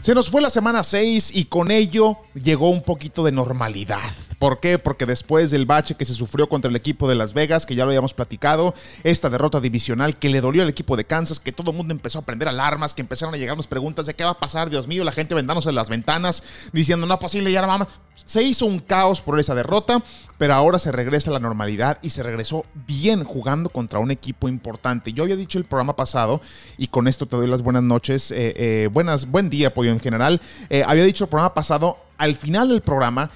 Se nos fue la semana 6 y con ello llegó un poquito de normalidad. ¿Por qué? Porque después del bache que se sufrió contra el equipo de Las Vegas, que ya lo habíamos platicado, esta derrota divisional que le dolió al equipo de Kansas, que todo el mundo empezó a prender alarmas, que empezaron a llegarnos preguntas de qué va a pasar, Dios mío, la gente vendándose en las ventanas, diciendo no posible, ya no vamos. Se hizo un caos por esa derrota, pero ahora se regresa a la normalidad y se regresó bien jugando contra un equipo importante. Yo había dicho el programa pasado, y con esto te doy las buenas noches, eh, eh, buenas, buen día, pollo en general. Eh, había dicho el programa pasado, al final del programa,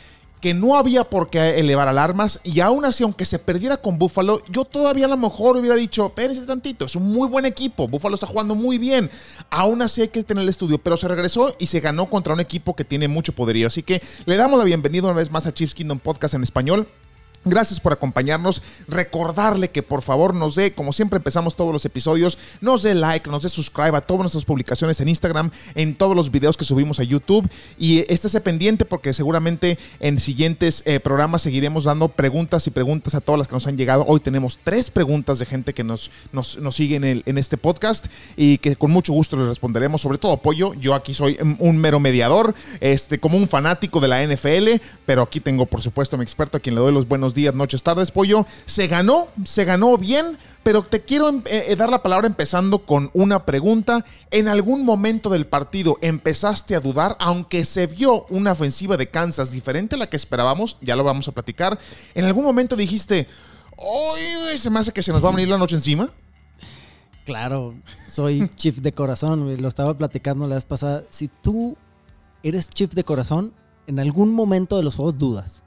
que no había por qué elevar alarmas y aún así, aunque se perdiera con Buffalo, yo todavía a lo mejor hubiera dicho, espérense tantito, es un muy buen equipo, Buffalo está jugando muy bien, aún así hay que tener el estudio, pero se regresó y se ganó contra un equipo que tiene mucho poderío, así que le damos la bienvenida una vez más a Chiefs Kingdom Podcast en español. Gracias por acompañarnos. Recordarle que por favor nos dé, como siempre empezamos todos los episodios, nos dé like, nos dé subscribe a todas nuestras publicaciones en Instagram, en todos los videos que subimos a YouTube. Y estése pendiente porque seguramente en siguientes eh, programas seguiremos dando preguntas y preguntas a todas las que nos han llegado. Hoy tenemos tres preguntas de gente que nos, nos, nos sigue en, el, en este podcast y que con mucho gusto les responderemos. Sobre todo apoyo. Yo aquí soy un mero mediador, este, como un fanático de la NFL, pero aquí tengo por supuesto mi experto a quien le doy los buenos días, noches, tardes, pollo. Se ganó, se ganó bien, pero te quiero eh, eh, dar la palabra empezando con una pregunta. ¿En algún momento del partido empezaste a dudar, aunque se vio una ofensiva de Kansas diferente a la que esperábamos? Ya lo vamos a platicar. ¿En algún momento dijiste, hoy se me hace que se nos va a venir la noche encima? Claro, soy chief de corazón, lo estaba platicando la vez pasada. Si tú eres chief de corazón, en algún momento de los juegos dudas.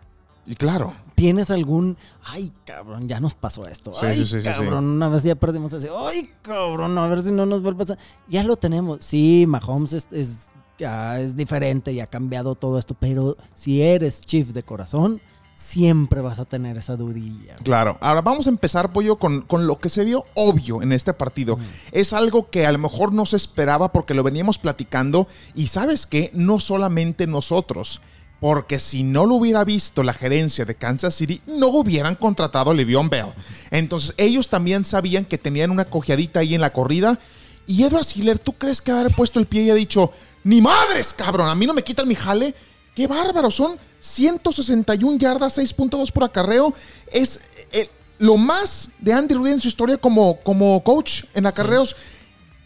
Y claro. ¿Tienes algún, ay, cabrón, ya nos pasó esto? Sí, ay, sí, sí, cabrón, una vez ya perdimos ese. Ay, cabrón, a ver si no nos vuelve a pasar. Ya lo tenemos. Sí, Mahomes es, es, ya es diferente y ha cambiado todo esto, pero si eres chief de corazón, siempre vas a tener esa dudilla. Claro. Ahora vamos a empezar, Pollo, con, con lo que se vio obvio en este partido. Es algo que a lo mejor no se esperaba porque lo veníamos platicando y sabes que no solamente nosotros. Porque si no lo hubiera visto la gerencia de Kansas City, no hubieran contratado a Le'Veon Bell. Entonces, ellos también sabían que tenían una cojeadita ahí en la corrida. Y Edward Hiller, ¿tú crees que haber puesto el pie y ha dicho, ni madres, cabrón, a mí no me quitan mi jale? ¡Qué bárbaro! Son 161 yardas, 6.2 por acarreo. Es eh, lo más de Andy Reid en su historia como, como coach en acarreos.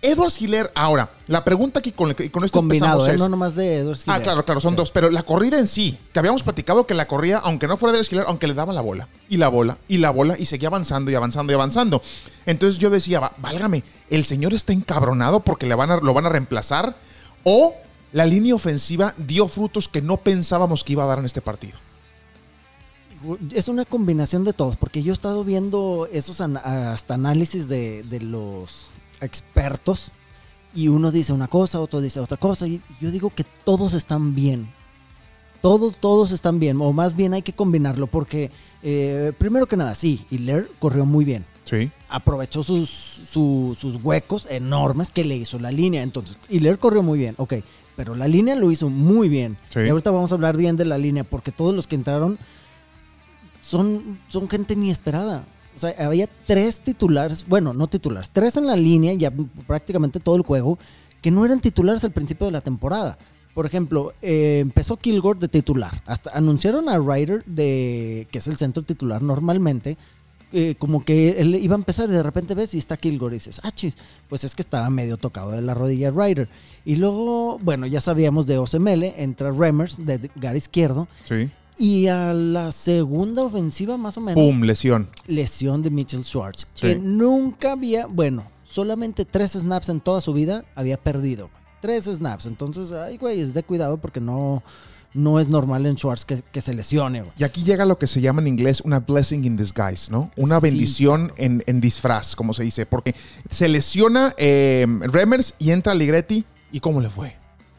Edward Hiller, ahora, la pregunta aquí con, con esto Combinado, empezamos ¿eh? es... no nomás de Edward Ah, Hiller. claro, claro, son Sí. dos. Pero la corrida en sí, que habíamos platicado que la corrida, aunque no fuera de esquilar, aunque le daba la bola, y la bola, y la bola, y seguía avanzando y avanzando y avanzando. Entonces yo decía, "Va- válgame, el señor está encabronado porque le van a, lo van a reemplazar, o la línea ofensiva dio frutos que no pensábamos que iba a dar en este partido. Es una combinación de todos, porque yo he estado viendo esos an- hasta análisis de, de los expertos y uno dice una cosa, otro dice otra cosa, y yo digo que todos están bien. Todos, todos están bien, o más bien hay que combinarlo, porque eh, primero que nada, sí, Hiller corrió muy bien. Sí. Aprovechó sus, su- sus huecos enormes que le hizo la línea. Entonces, Hiller corrió muy bien, ok, pero la línea lo hizo muy bien. Sí. Y ahorita vamos a hablar bien de la línea, porque todos los que entraron son, son gente inesperada. O sea, había tres titulares, bueno, no titulares, tres en la línea, ya prácticamente todo el juego, que no eran titulares al principio de la temporada. Por ejemplo, eh, empezó Kilgore de titular. Hasta anunciaron a Ryder, de, que es el centro titular normalmente, eh, como que él iba a empezar y de repente ves y está Kilgore y dices, ah, chis, pues es que estaba medio tocado de la rodilla Ryder. Y luego, bueno, ya sabíamos de Osemele, entra Remers de Gar izquierdo. Sí. Y a la segunda ofensiva, más o menos, Pum, lesión. lesión de Mitchell Schwartz. Sí. Que nunca había, bueno, solamente tres snaps en toda su vida había perdido. Tres snaps. Entonces, ay, güey, es de cuidado porque no, no es normal en Schwartz que, que se lesione, güey. Y aquí llega lo que se llama en inglés una blessing in disguise, ¿no? Una Sí. bendición en, en disfraz, como se dice. Porque se lesiona eh, Remers y entra Ligretti. ¿Y cómo le fue?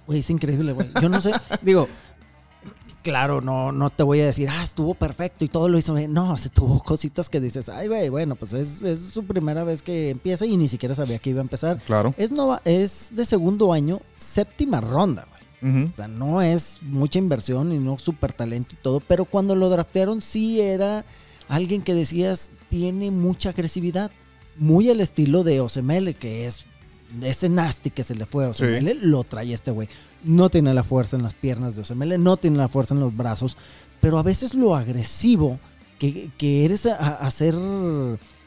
Güey, es increíble, güey. Yo no sé, digo, claro, no, no te voy a decir, ah, estuvo perfecto y todo lo hizo bien. No, se tuvo cositas que dices, ay, güey, bueno, pues es, es su primera vez que empieza y ni siquiera sabía que iba a empezar. Claro. Es, nova, es de segundo año, séptima ronda, güey. O sea, no es mucha inversión y no súper talento y todo, pero cuando lo draftearon sí era alguien que decías tiene mucha agresividad, muy al estilo de Osemele, que es ese nasty que se le fue a Osemele, lo trae este güey. No tiene la fuerza en las piernas de Osemele, no tiene la fuerza en los brazos, pero a veces lo agresivo que, eres a, a ser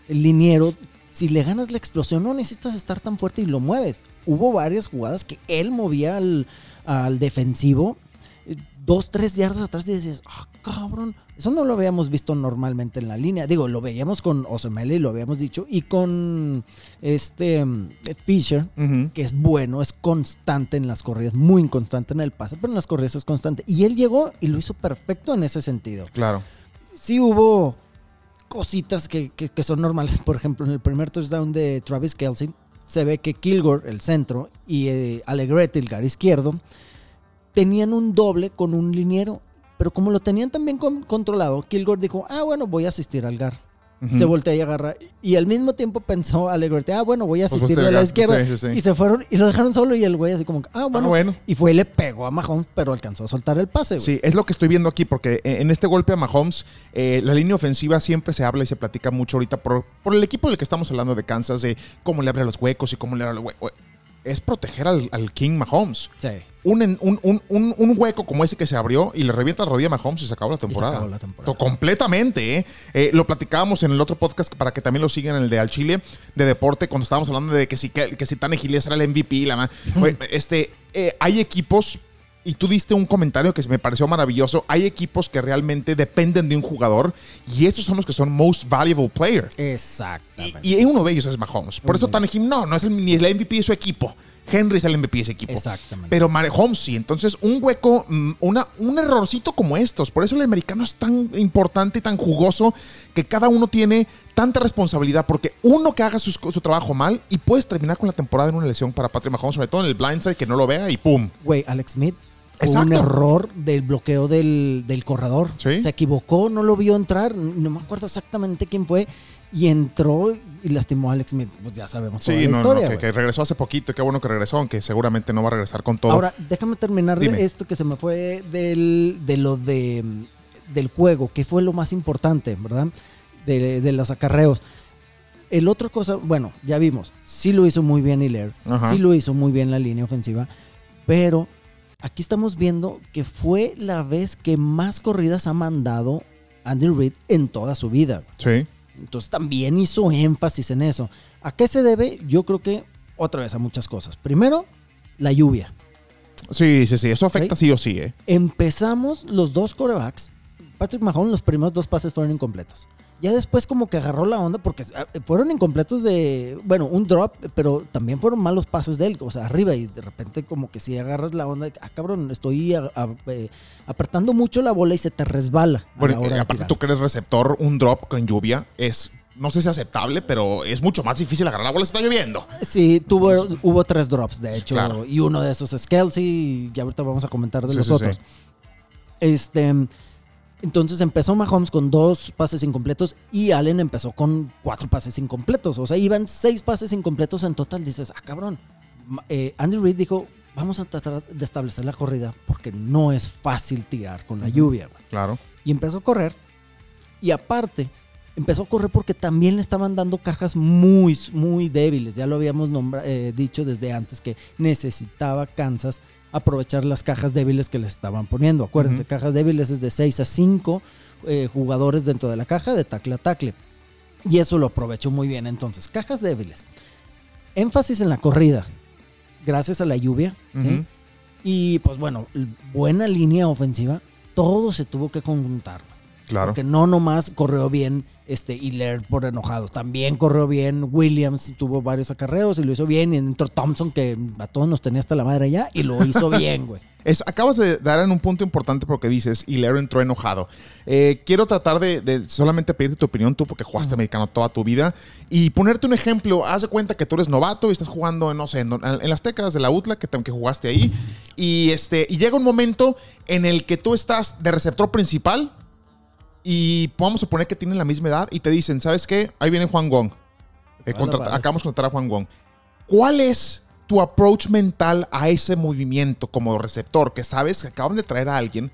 liniero, si le ganas la explosión no necesitas estar tan fuerte y lo mueves. Hubo varias jugadas que él movía al, al defensivo dos, tres yardas atrás y dices, ah, cabrón, eso no lo habíamos visto normalmente en la línea. Digo, lo veíamos con Osemele y lo habíamos dicho, y con este Fisher, que es bueno, es constante en las corridas, muy inconstante en el pase, pero en las corridas es constante. Y él llegó y lo hizo perfecto en ese sentido. Claro. Sí hubo cositas que, que- que son normales. Por ejemplo, en el primer touchdown de Travis Kelsey, se ve que Kilgore, el centro, y eh, Alegretti, el gar izquierdo, tenían un doble con un liniero. Pero como lo tenían también con- controlado, Kilgore dijo, ah, bueno, voy a asistir al GAR. Se voltea y agarra. Y al mismo tiempo pensó Alegretti, ah, bueno, voy a Pues asistir usted a la izquierda. sí, sí, sí. Y se fueron y lo dejaron solo y el güey así como, ah, Ah, bueno. bueno. Y fue y le pegó a Mahomes, pero alcanzó a soltar el pase, güey. Sí, es lo que estoy viendo aquí, porque eh, en este golpe a Mahomes, eh, la línea ofensiva siempre se habla y se platica mucho ahorita por, por el equipo del que estamos hablando de Kansas, de cómo le abre los huecos y cómo le abre los huecos. Es proteger al, al King Mahomes. Sí. Un, en- un, un- un- hueco como ese que se abrió y le revienta la rodilla a Mahomes y se acabó la temporada. acabó la temporada. To- Completamente, ¿eh? Eh, Lo platicábamos en el otro podcast para que también lo sigan, el de Al Chile, de deporte, cuando estábamos hablando de que si, que, que si Tane Giles era el MVP. La, Güey, este, eh, hay equipos, y tú diste un comentario que me pareció maravilloso, hay equipos que realmente dependen de un jugador y esos son los que son most valuable player. Exactamente. y uno de ellos es Mahomes. Por eso. Tannehill no, no es el, ni el MVP de su equipo. Henry es el MVP de ese equipo. Exactamente. Pero Mahomes sí. Entonces, un hueco, mm, una, un errorcito como estos. Por eso el americano es tan importante y tan jugoso que cada uno tiene tanta responsabilidad. Porque uno que haga sus- su, trabajo mal y puedes terminar con la temporada en una lesión para Patrick Mahomes, sobre todo en el blindside, que no lo vea y ¡pum! Güey, Alex Smith. Fue un Exacto. error del bloqueo del, del corredor. Sí. Se equivocó, no lo vio entrar. No me acuerdo exactamente quién fue. Y entró y lastimó a Alex Smith. Pues ya sabemos toda Sí, la no, no, historia. que, güey. que regresó hace poquito. Qué bueno que regresó, aunque seguramente no va a regresar con todo. Ahora, déjame terminar de Dime. esto que se me fue del, de lo de, del juego, que fue lo más importante, ¿verdad? De, de los acarreos. El otro cosa, bueno, ya vimos, sí lo hizo muy bien Hilaire, Ajá. sí lo hizo muy bien la línea ofensiva, pero aquí estamos viendo que fue la vez que más corridas ha mandado Andy Reid en toda su vida. sí. Entonces también hizo énfasis en eso. ¿A qué se debe? Yo creo que otra vez a muchas cosas. Primero, la lluvia. Sí, sí, sí. Eso afecta sí o sí, ¿eh? Empezamos los dos corebacks. Patrick Mahomes, los primeros dos pases fueron incompletos. Ya después como que agarró la onda porque ah, fueron incompletos de, bueno, un drop, pero también fueron malos pases de él, o sea, arriba y de repente como que si agarras la onda, ah, cabrón, estoy a- a- eh, apretando mucho la bola y se te resbala. Bueno, eh, aparte tú que eres receptor, un drop con lluvia es, no sé si aceptable, pero es mucho más difícil agarrar la bola si está lloviendo. Sí, tuvo, hubo tres drops, de hecho, Claro. y uno de esos es Kelsey, y ahorita vamos a comentar de Sí, los sí, otros. sí. Este, entonces empezó Mahomes con dos pases incompletos y Allen empezó con cuatro pases incompletos. O sea, iban seis pases incompletos en total. Dices, ah, cabrón. Eh, Andy Reid dijo, vamos a tratar de establecer la corrida porque no es fácil tirar con la lluvia. güey". Claro. Y empezó a correr. Y aparte, empezó a correr porque también le estaban dando cajas muy, muy débiles. Ya lo habíamos nombra- eh, dicho desde antes que necesitaba Kansas aprovechar las cajas débiles que les estaban poniendo. Acuérdense, cajas débiles es de 6 a 5 eh, jugadores dentro de la caja de tackle a tackle. Y eso lo aprovechó muy bien. Entonces, cajas débiles. Énfasis en la corrida. Gracias a la lluvia. Y pues bueno, buena línea ofensiva. Todo se tuvo que conjuntar. Claro. Porque no nomás corrió bien este Hiller por enojados. También corrió bien Williams, tuvo varios acarreos y lo hizo bien. Y entró Thompson, que a todos nos tenía hasta la madre ya, y lo hizo bien, güey. Es, acabas de dar en un punto importante porque dices, y entró enojado. Eh, quiero tratar de, de solamente pedirte tu opinión tú porque jugaste americano toda tu vida y ponerte un ejemplo. Haz de cuenta que tú eres novato y estás jugando, no sé, en, en las tecas de la UTLA que, que jugaste ahí y, este, y llega un momento en el que tú estás de receptor principal y vamos a poner que tienen la misma edad y te dicen, ¿sabes qué? Ahí viene Juan Gong. Eh, contrata- vale. Acabamos de contratar a Juan Gong. ¿Cuál es tu approach mental a ese movimiento como receptor? Que sabes que acaban de traer a alguien.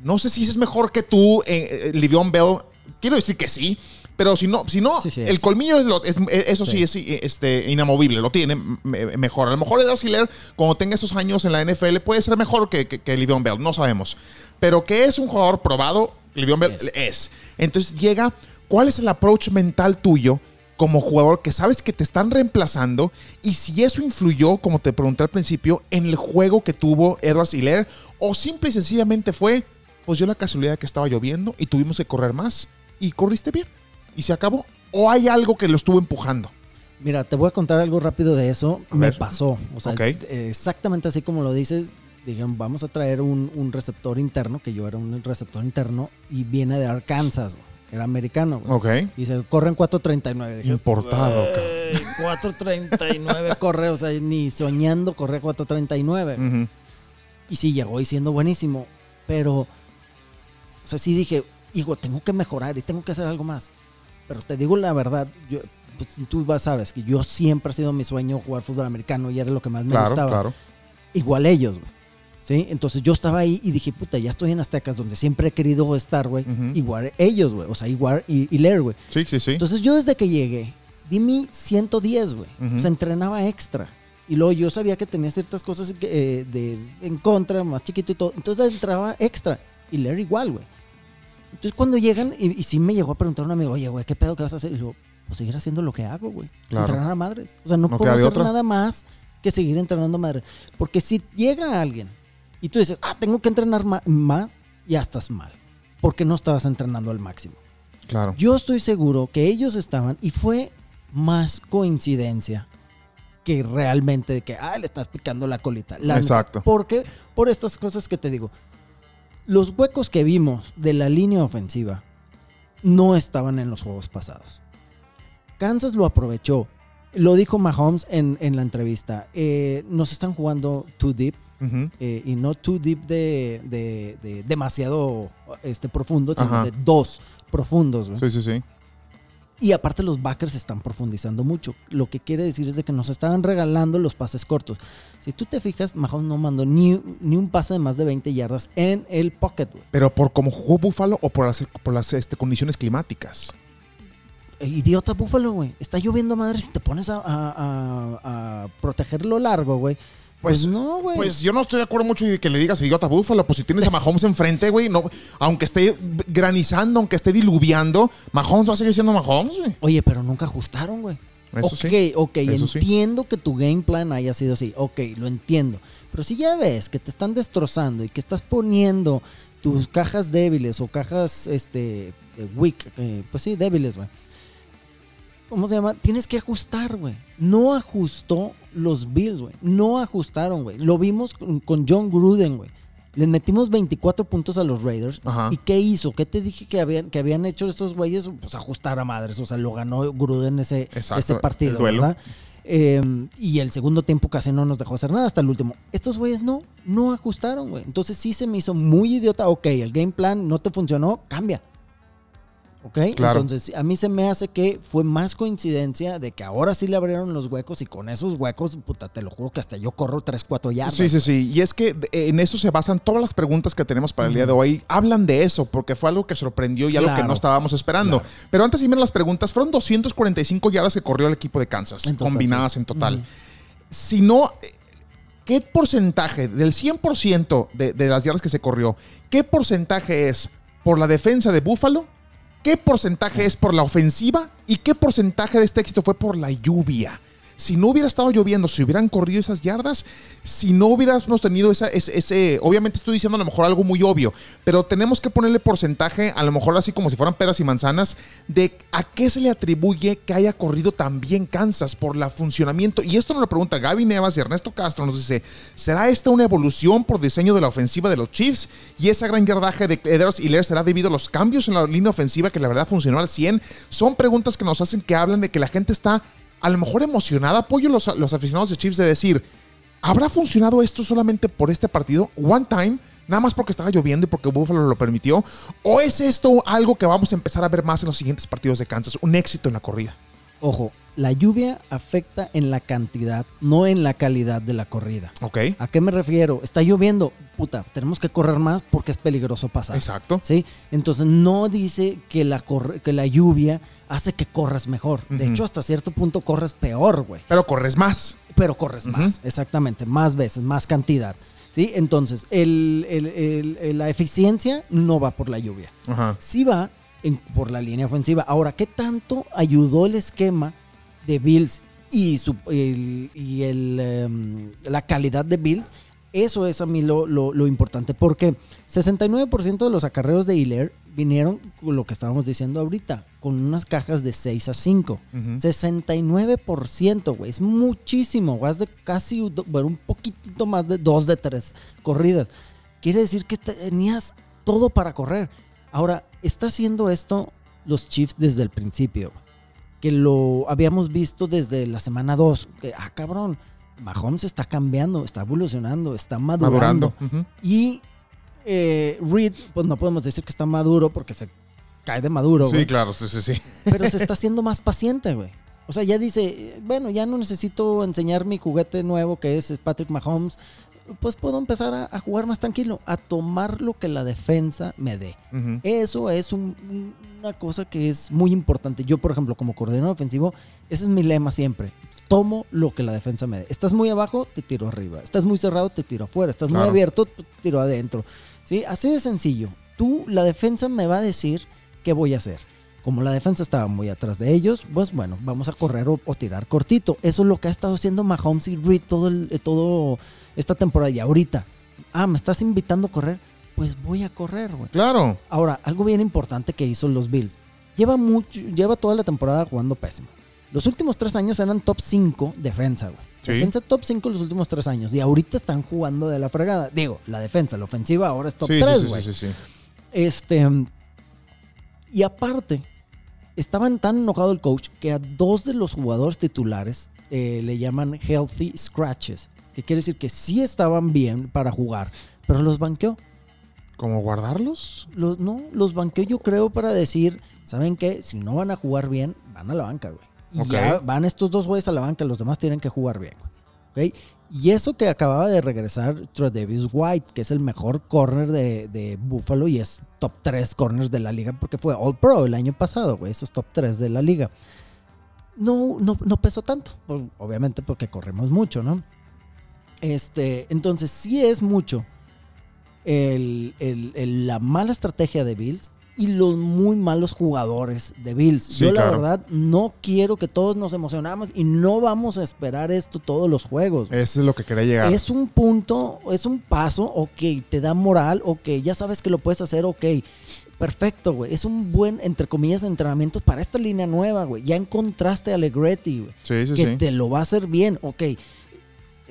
No sé si es mejor que tú, eh, eh, Livion Bell, Quiero decir que sí, pero si no, si no Sí, sí, el colmillo, es lo- es- eso sí, Sí. es este, inamovible, lo tiene me- mejor. A lo mejor Edward Hiller, cuando tenga esos años en la NFL, puede ser mejor que, que, que Le'Veon Bell, no sabemos. Pero que es un jugador probado, Bell Es. es. Entonces llega, ¿cuál es el approach mental tuyo? Como jugador que sabes que te están reemplazando y si eso influyó, como te pregunté al principio, en el juego que tuvo Edwards Hiller o simple y sencillamente fue, pues yo la casualidad que estaba lloviendo y tuvimos que correr más y corriste bien y se acabó. O hay algo que lo estuvo empujando. Mira, te voy a contar algo rápido de eso. Me pasó. O sea, exactamente así como lo dices. Dijeron, vamos a traer un, un receptor interno, que yo era un receptor interno, y viene de Arkansas. güey. Era americano. güey. Ok. Y se corre en 4.39. Dije, Importado, "Güey, 4.39 corre, o sea, ni soñando corre 4.39. Ujú. Y sí, llegó y siendo buenísimo. Pero, o sea, sí dije, hijo, tengo que mejorar y tengo que hacer algo más. Pero te digo la verdad, yo, pues, tú vas, sabes que yo siempre ha sido mi sueño jugar fútbol americano y era lo que más me Claro, gustaba. claro. Igual ellos, güey. ¿Sí? Entonces yo estaba ahí y dije, puta, ya estoy en Aztecas donde siempre he querido estar, güey. Igual ellos, güey. O sea, igual y, y Lair, güey. Sí, sí, sí. Entonces yo desde que llegué, di mi 110, güey. Ujú. O sea, entrenaba extra. Y luego yo sabía que tenía ciertas cosas que, eh, de, en contra, más chiquito y todo. Entonces entraba extra. Y leer igual, güey. Entonces cuando llegan, y, y sí me llegó a preguntar un amigo, oye, güey, ¿qué pedo que vas a hacer? Y yo, pues seguir haciendo lo que hago, güey. Claro. Entrenar a madres. O sea, no, No puedo hacer otra. nada más que seguir entrenando a madres. Porque si llega alguien y tú dices, ah, tengo que entrenar más, ya estás mal. Porque no estabas entrenando al máximo. claro. Yo estoy seguro que ellos estaban y fue más coincidencia que realmente de que, ah, le estás picando la colita. La Exacto. Porque, por estas cosas que te digo, los huecos que vimos de la línea ofensiva no estaban en los juegos pasados. Kansas lo aprovechó. Lo dijo Mahomes en, en la entrevista. Eh, nos están jugando too deep Eh, y no too deep de, de- de demasiado este, profundo, sino Ajá. de dos profundos. Sí, sí, sí. Y aparte los backers están profundizando mucho. Lo que quiere decir es de que nos estaban regalando los pases cortos. Si tú te fijas, Mahomes no mandó ni, ni un pase de más de 20 yardas en el pocket, güey. Pero por cómo jugó Buffalo o por las, por las este, condiciones climáticas. Eh, Idiota Búfalo, güey. Está lloviendo madre si te pones a, a- a- a protegerlo largo, güey. Pues, Pues- no, güey. Pues yo no estoy de acuerdo mucho de que le digas idiota Buffalo. Pues si tienes a Mahomes enfrente, güey, no, aunque esté granizando, aunque esté diluviando, Mahomes va a seguir siendo Mahomes, güey. Oye, pero nunca ajustaron, güey. Eso ok, sí. ok, Eso sí. entiendo que tu game plan haya sido así, ok, lo entiendo. Pero si ya ves que te están destrozando y que estás poniendo tus cajas débiles o cajas, este, weak, eh, pues sí, débiles, güey. ¿Cómo se llama? Tienes que ajustar, güey. No ajustó los Bills, güey. No ajustaron, güey. Lo vimos con, con John Gruden, güey. Les metimos 24 puntos a los Raiders. Ajá. ¿Y qué hizo? ¿Qué te dije que habían, que habían hecho estos güeyes? Pues ajustar a madres. O sea, lo ganó Gruden ese, Exacto, ese partido. ¿verdad? Eh, y el segundo tiempo casi no nos dejó hacer nada hasta el último. Estos güeyes no, no ajustaron, güey. Entonces sí se me hizo muy idiota. Ok, el game plan no te funcionó, cambia. ¿Ok? Claro. Entonces a mí se me hace que fue más coincidencia de que ahora sí le abrieron los huecos y con esos huecos, puta, te lo juro que hasta yo corro 3, 4 yardas. Sí, sí, sí. Y es que en eso se basan todas las preguntas que tenemos para el día de hoy. Hablan de eso, porque fue algo que sorprendió y algo que Claro. no estábamos esperando. Claro. Pero antes de irme las preguntas, fueron 245 yardas que corrió el equipo de Kansas, En total, combinadas sí. en total. Ujú. Si no, ¿qué porcentaje del 100% de, de las yardas que se corrió, qué porcentaje es por la defensa de Buffalo? ¿Qué porcentaje es por la ofensiva? ¿Y qué porcentaje de este éxito fue por la lluvia? Si no hubiera estado lloviendo, si hubieran corrido esas yardas, si no hubiéramos tenido esa, ese, obviamente estoy diciendo a lo mejor algo muy obvio, pero tenemos que ponerle porcentaje, a lo mejor así como si fueran peras y manzanas, de a qué se le atribuye que haya corrido tan bien Kansas por el funcionamiento. Y esto nos lo pregunta Gaby Nevas y Ernesto Castro, nos dice, ¿será esta una evolución por diseño de la ofensiva de los Chiefs? Y esa gran yardaje de Edwards y Lair será debido a los cambios en la línea ofensiva que la verdad funcionó al 100. Son preguntas que nos hacen que hablan de que la gente está a lo mejor emocionada, apoyo los, los aficionados de Chiefs de decir, ¿habrá funcionado esto solamente por este partido? One time, nada más porque estaba lloviendo y porque Buffalo lo permitió. ¿O es esto algo que vamos a empezar a ver más en los siguientes partidos de Kansas? Un éxito en la corrida. Ojo, La lluvia afecta en la cantidad, no en la calidad de la corrida. Ok. ¿A qué me refiero? Está lloviendo, puta, tenemos que correr más porque es peligroso pasar. Exacto. ¿Sí? Entonces no dice que la, que la lluvia hace que corras mejor. De hecho, hasta cierto punto corres peor, güey. Pero corres más. Pero corres más, exactamente, más veces, más cantidad. ¿Sí? Entonces, el- el- el- el- la eficiencia no va por la lluvia. Ajá. Sí va en- por la línea ofensiva. Ahora, ¿qué tanto ayudó el esquema de Bills y, su, el- y el, em, la calidad de Bills? Eso es a mí lo, lo- lo importante, porque 69% de los acarreos de Hilaire vinieron lo que estábamos diciendo ahorita, con unas cajas de 6 a 5. Ujú. 69%, güey. Es muchísimo, güey. Es de casi, bueno, un poquitito más de dos de tres corridas. Quiere decir que tenías todo para correr. Ahora, está haciendo esto los Chiefs desde el principio. Que lo habíamos visto desde la semana 2. Que, ah, cabrón, Mahomes está cambiando, está evolucionando, está madurando. Y eh, Reed, pues no podemos decir que está maduro porque se cae de maduro, Sí, claro, sí, sí, sí. pero se está haciendo más paciente, güey. O sea, ya dice, bueno, ya no necesito enseñar mi juguete nuevo que es Patrick Mahomes. Pues puedo empezar a, a jugar más tranquilo, a tomar lo que la defensa me dé. Eso es un- un- una cosa que es muy importante. Yo, por ejemplo, como coordinador ofensivo, ese es mi lema siempre. Tomo lo que la defensa me dé. Estás muy abajo, te tiro arriba. Estás muy cerrado, te tiro afuera. Estás muy abierto, te tiro adentro. ¿Sí? Así de sencillo. Tú, la defensa me va a decir qué voy a hacer. Como la defensa estaba muy atrás de ellos, pues bueno, vamos a correr o, o tirar cortito. Eso es lo que ha estado haciendo Mahomes y Reed todo, el- eh, todo esta temporada. Y ahorita, ah, me estás invitando a correr, pues voy a correr, güey. Claro. Ahora, algo bien importante que hizo los Bills. Lleva, mucho, lleva toda la temporada jugando pésimo. Los últimos tres años eran top 5 defensa, güey. Sí. Defensa top 5 los últimos tres años. Y ahorita están jugando de la fregada. Digo, la defensa, la ofensiva ahora es top Sí, 3, sí, güey. sí, sí, sí. Este. Y aparte, estaban tan enojado el coach que a dos de los jugadores titulares eh, le llaman healthy scratches. Que quiere decir que sí estaban bien para jugar, pero los banqueó. ¿Cómo guardarlos? Los, no, los banqueó yo creo para decir, ¿saben qué? Si no van a jugar bien, van a la banca, güey. Y ya van estos dos güeyes a la banca, los demás tienen que jugar bien, güey. ¿Ok? Y eso que acababa de regresar Davis White, que es el mejor corner de, de Buffalo y es top 3 corners de la liga porque fue All Pro el año pasado, güey. Esos top 3 de la liga. No, no, no pesó tanto, pues, obviamente porque corremos mucho, ¿no? Este, entonces sí es mucho el- el- el- la mala estrategia de Bills y los muy malos jugadores de Bills. Sí, Yo la claro. verdad no quiero que todos nos emocionamos y no vamos a esperar esto todos los juegos. Eso es lo que quería llegar. Es un punto, es un paso, ok, te da moral, ok, ya sabes que lo puedes hacer, ok. Perfecto, güey. Es un buen, entre comillas, entrenamiento para esta línea nueva, güey. Ya encontraste a Allegretti, güey Sí, sí, que te lo va a hacer bien, ok.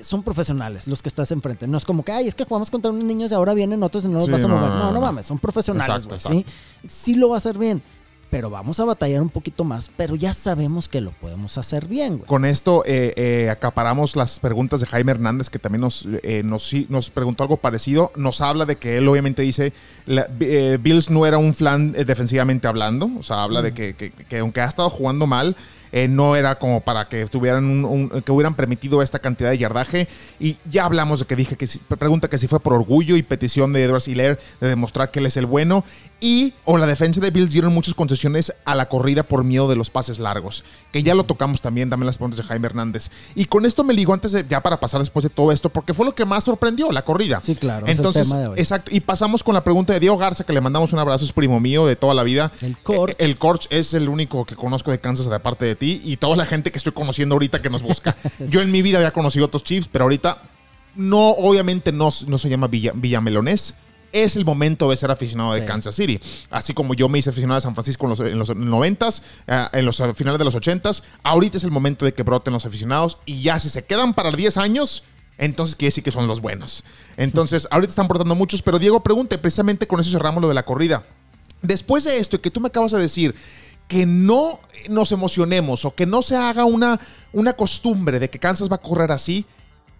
Son profesionales los que estás enfrente. No es como que, ay, es que jugamos contra unos niños y ahora vienen otros y no los Sí, vas a mover. no, No, no, no. mames, son profesionales, Exacto, güey. ¿sí? sí lo va a hacer bien. Pero vamos a batallar un poquito más, pero ya sabemos que lo podemos hacer bien, güey. Con esto eh, eh, acaparamos las preguntas de Jaime Hernández, que también nos, eh, nos, nos preguntó algo parecido. Nos habla de que él obviamente dice, la- eh, Bills no era un flan eh, defensivamente hablando. O sea, habla de que, que- que aunque ha estado jugando mal, eh, no era como para que tuvieran un, un- que hubieran permitido esta cantidad de yardaje. Y ya hablamos de que dije que si- pregunta que si fue por orgullo y petición de Edwards Hilaire de demostrar que él es el bueno. Y o la defensa de Bills dieron muchas concesiones a la corrida por miedo de los pases largos. Que ya lo tocamos también, también las preguntas de Jaime Hernández. Y con esto me ligo antes de, ya para pasar después de todo esto, porque fue lo que más sorprendió, la corrida. Sí, claro, es el Entonces, tema de hoy. exacto. Y pasamos con la pregunta de Diego Garza, que le mandamos un abrazo, es primo mío de toda la vida. El Corch. Eh, El Corch es el único que conozco de Kansas de parte de ti y toda la gente que estoy conociendo ahorita que nos busca. Yo en mi vida había conocido otros Chiefs, pero ahorita no, obviamente no, no se llama Villa, Villamelonés. Es el momento de ser aficionado de Sí. Kansas City. Así como yo me hice aficionado de San Francisco en los, en los 90s, eh, en los finales de los 80s. Ahorita es el momento de que broten los aficionados y ya si se quedan para 10 años, entonces quiere decir que son los buenos. Entonces, ahorita están brotando muchos, pero Diego pregunte, precisamente con eso cerramos lo de la corrida. Después de esto, y que tú me acabas de decir que no nos emocionemos o que no se haga una, una costumbre de que Kansas va a correr así,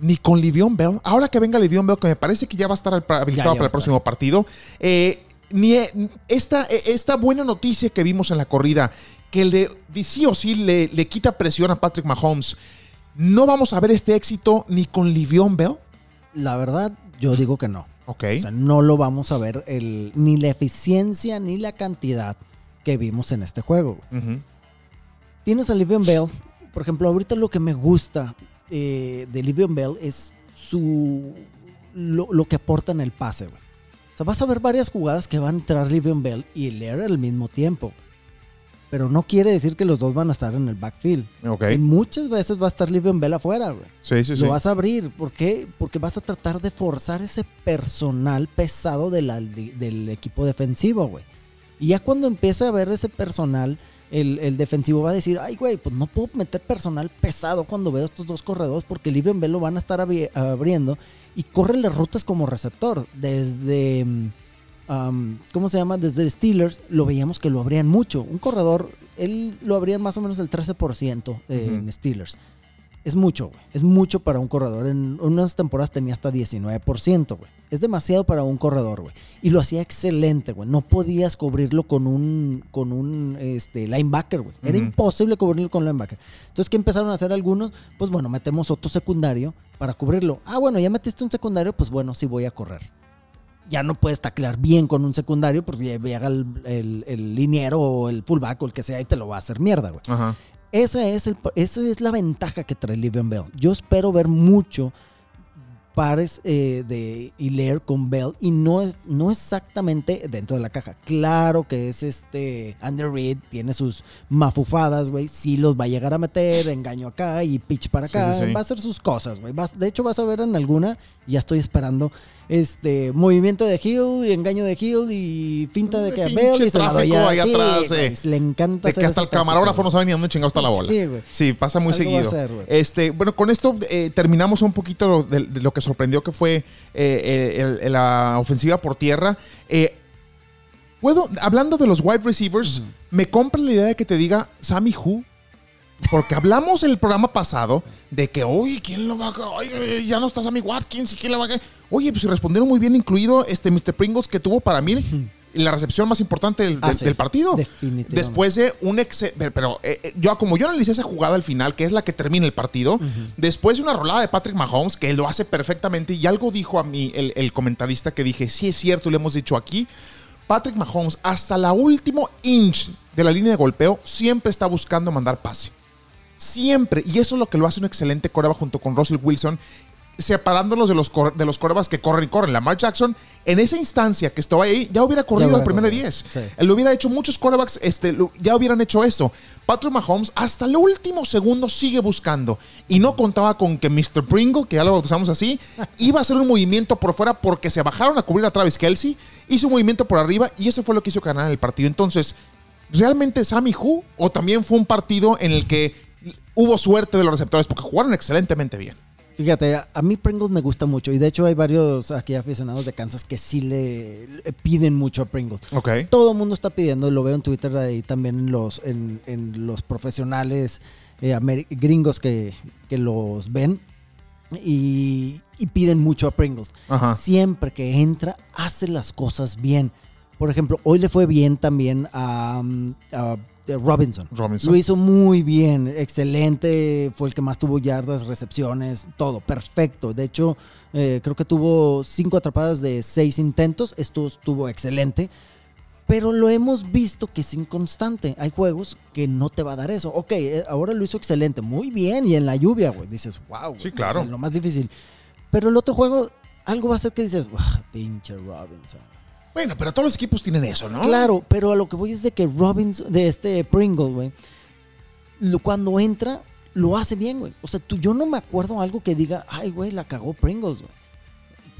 ni con Livion Bell. Ahora que venga Livion Bell, que me parece que ya va a estar habilitado ya para el próximo partido, eh, ni esta, eh, esta buena noticia que vimos en la corrida, que le, sí o sí le, le quita presión a Patrick Mahomes. ¿No vamos a ver este éxito ni con Livion Bell? La verdad, yo digo que no. Ok. O sea, no lo vamos a ver el, ni la eficiencia ni la cantidad que vimos en este juego. Ujú. Tienes a Livion Bell. Por ejemplo, ahorita lo que me gusta eh, de Livion Bell es su lo, lo que aporta en el pase, güey. O sea, vas a ver varias jugadas que van a entrar Livion Bell y Lear al mismo tiempo. Pero no quiere decir que los dos van a estar en el backfield. Ok. Y muchas veces va a estar Livion Bell afuera, güey. Sí, sí, sí. Lo vas a abrir. ¿Por qué? Porque vas a tratar de forzar ese personal pesado de la- del equipo defensivo, güey. Y ya cuando empiece a ver ese personal, el, el defensivo va a decir, ay, güey, pues no puedo meter personal pesado cuando veo estos dos corredores porque Livion Bell lo van a estar abri- abriendo y corre las rutas como receptor. Desde, am, ¿cómo se llama? Desde Steelers lo veíamos que lo abrían mucho. Un corredor, él lo abrían más o menos el 13% en. Steelers. Es mucho, güey. Es mucho para un corredor. En unas temporadas tenía hasta 19%, güey. Es demasiado para un corredor, güey. Y lo hacía excelente, güey. No podías cubrirlo con un, con un este, linebacker, güey. Era Ujú. imposible cubrirlo con linebacker. Entonces, ¿qué empezaron a hacer algunos? Pues bueno, metemos otro secundario para cubrirlo. Ah, bueno, ya metiste un secundario, pues bueno, sí voy a correr. Ya no puedes taclear bien con un secundario porque llega el, el, el liniero o el fullback o el que sea y te lo va a hacer mierda, güey. Ajá. Esa es, el, esa es la ventaja que trae Livion Bell. Yo espero ver mucho pares eh, de Hilaire con Bell y no, no exactamente dentro de la caja. Claro que es este Andy Reid, tiene sus mafufadas, güey. Sí los va a llegar a meter, engaño acá y pitch para acá. sí, sí. Va a hacer sus cosas, güey. De hecho, vas a ver en alguna, ya estoy esperando, este movimiento de Hill y engaño de Hill y finta de que Bell y se la doy tráfico a- ahí sí, atrás, güey, eh. Le encanta De que hasta el camarógrafo no sabe ni dónde chingado está la bola. Sí, güey. Sí, pasa muy Algo seguido. ser, este, bueno, con esto eh, terminamos un poquito de, de lo que sorprendió que fue eh, el- el- la ofensiva por tierra. Eh, Puedo, hablando de los wide receivers, me compra la idea de que te diga Sammy Who. Porque hablamos el programa pasado de que, oye, ¿quién lo va a.? Oye, ya no está Sammy Watkins y quién lo va a. Oye, pues respondieron muy bien, incluido este Mr. Pringles, que tuvo para mí la recepción más importante del, Ah, del- sí. del partido. Definitivamente. Después de un ex. Pero, eh, eh, yo, como yo analicé esa jugada al final, que es la que termina el partido, después de una rolada de Patrick Mahomes, que lo hace perfectamente, y algo dijo a mí el, el comentarista que dije, sí es cierto, le hemos dicho aquí. Patrick Mahomes, hasta la último inch de la línea de golpeo, siempre está buscando mandar pase. Siempre. Y eso es lo que lo hace un excelente coreba junto con Russell Wilson, separándolos de los, de los corebas que corren y corren. Lamar Jackson, en esa instancia que estaba ahí, ya hubiera corrido hubiera al primero de corrido, 10. sí. Lo hubiera hecho muchos quarterbacks, este, ya hubieran hecho eso. Patrick Mahomes hasta el último segundo sigue buscando. Y no contaba con que Mr. Pringle, que ya lo bautizamos así, iba a hacer un movimiento por fuera porque se bajaron a cubrir a Travis Kelsey, hizo un movimiento por arriba y eso fue lo que hizo ganar el partido. Entonces, ¿realmente Sammy Who? ¿O también fue un partido en el que hubo suerte de los receptores? Porque jugaron excelentemente bien. Fíjate, a, mí Pringles me gusta mucho y de hecho hay varios aquí aficionados de Kansas que sí le, le piden mucho a Pringles. Ok. Todo el mundo está pidiendo, lo veo en Twitter ahí también en los, en, en los profesionales eh, gringos que, que los ven y, y piden mucho a Pringles. Ajá. Siempre que entra, hace las cosas bien. Por ejemplo, hoy le fue bien también a, um, a Robinson. Robinson. Lo hizo muy bien, excelente, fue el que más tuvo yardas, recepciones, todo, perfecto. De hecho, eh, creo que tuvo cinco atrapadas de seis intentos, esto estuvo excelente, pero lo hemos visto que es inconstante. Hay juegos que no te va a dar eso. Ok, eh, ahora lo hizo excelente, muy bien, y en la lluvia, güey, dices, wow. Sí, claro. lo más difícil. Pero el otro juego, algo va a ser que dices, "Uah, pinche Robinson. Bueno, pero todos los equipos tienen eso, ¿no? Claro, pero a lo que voy es de que Robbins, de este Pringle, güey, cuando entra, lo hace bien, güey. O sea, tú, yo no me acuerdo algo que diga, ay, güey, la cagó Pringles, güey.